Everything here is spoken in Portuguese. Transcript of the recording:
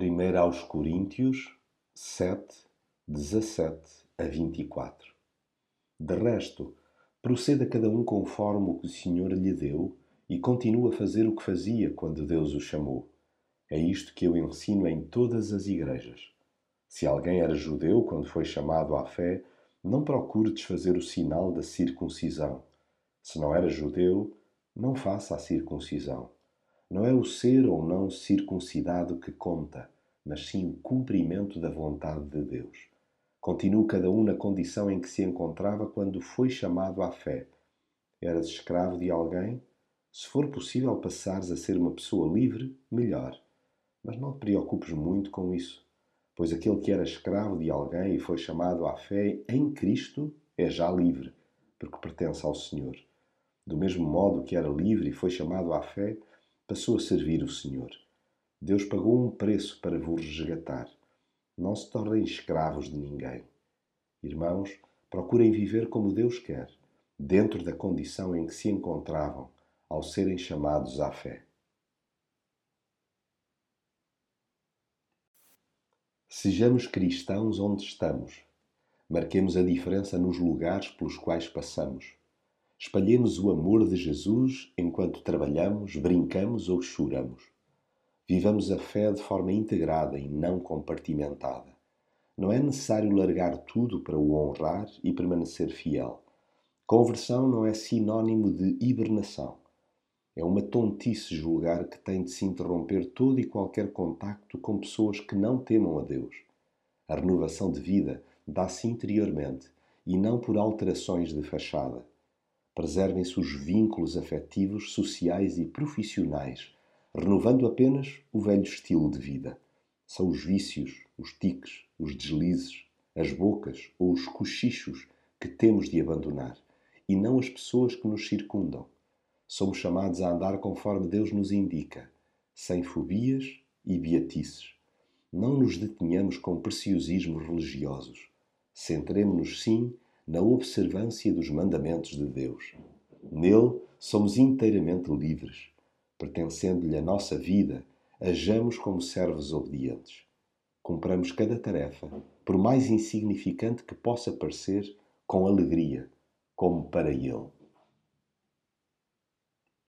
1 aos Coríntios 7, 17 a 24. De resto, proceda cada um conforme o que o Senhor lhe deu e continue a fazer o que fazia quando Deus o chamou. É isto que eu ensino em todas as igrejas. Se alguém era judeu quando foi chamado à fé, não procure desfazer o sinal da circuncisão. Se não era judeu, não faça a circuncisão. Não é o ser ou não circuncidado que conta, mas sim o cumprimento da vontade de Deus. Continua cada um na condição em que se encontrava quando foi chamado à fé. Eras escravo de alguém? Se for possível passares a ser uma pessoa livre, melhor. Mas não te preocupes muito com isso, pois aquele que era escravo de alguém e foi chamado à fé em Cristo é já livre, porque pertence ao Senhor. Do mesmo modo que era livre e foi chamado à fé, passou a servir o Senhor. Deus pagou um preço para vos resgatar. Não se tornem escravos de ninguém. Irmãos, procurem viver como Deus quer, dentro da condição em que se encontravam ao serem chamados à fé. Sejamos cristãos onde estamos. Marquemos a diferença nos lugares pelos quais passamos. Espalhemos o amor de Jesus enquanto trabalhamos, brincamos ou choramos. Vivamos a fé de forma integrada e não compartimentada. Não é necessário largar tudo para o honrar e permanecer fiel. Conversão não é sinônimo de hibernação. É uma tontice julgar que tem de se interromper todo e qualquer contacto com pessoas que não temam a Deus. A renovação de vida dá-se interiormente e não por alterações de fachada preservem-se os vínculos afetivos, sociais e profissionais, renovando apenas o velho estilo de vida. São os vícios, os tiques, os deslizes, as bocas ou os cochichos que temos de abandonar, e não as pessoas que nos circundam. Somos chamados a andar conforme Deus nos indica, sem fobias e beatices. Não nos detenhamos com preciosismos religiosos. Centremos-nos, sim, na observância dos mandamentos de Deus. Nele somos inteiramente livres. Pertencendo-lhe a nossa vida, ajamos como servos obedientes. Cumpramos cada tarefa, por mais insignificante que possa parecer, com alegria, como para Ele.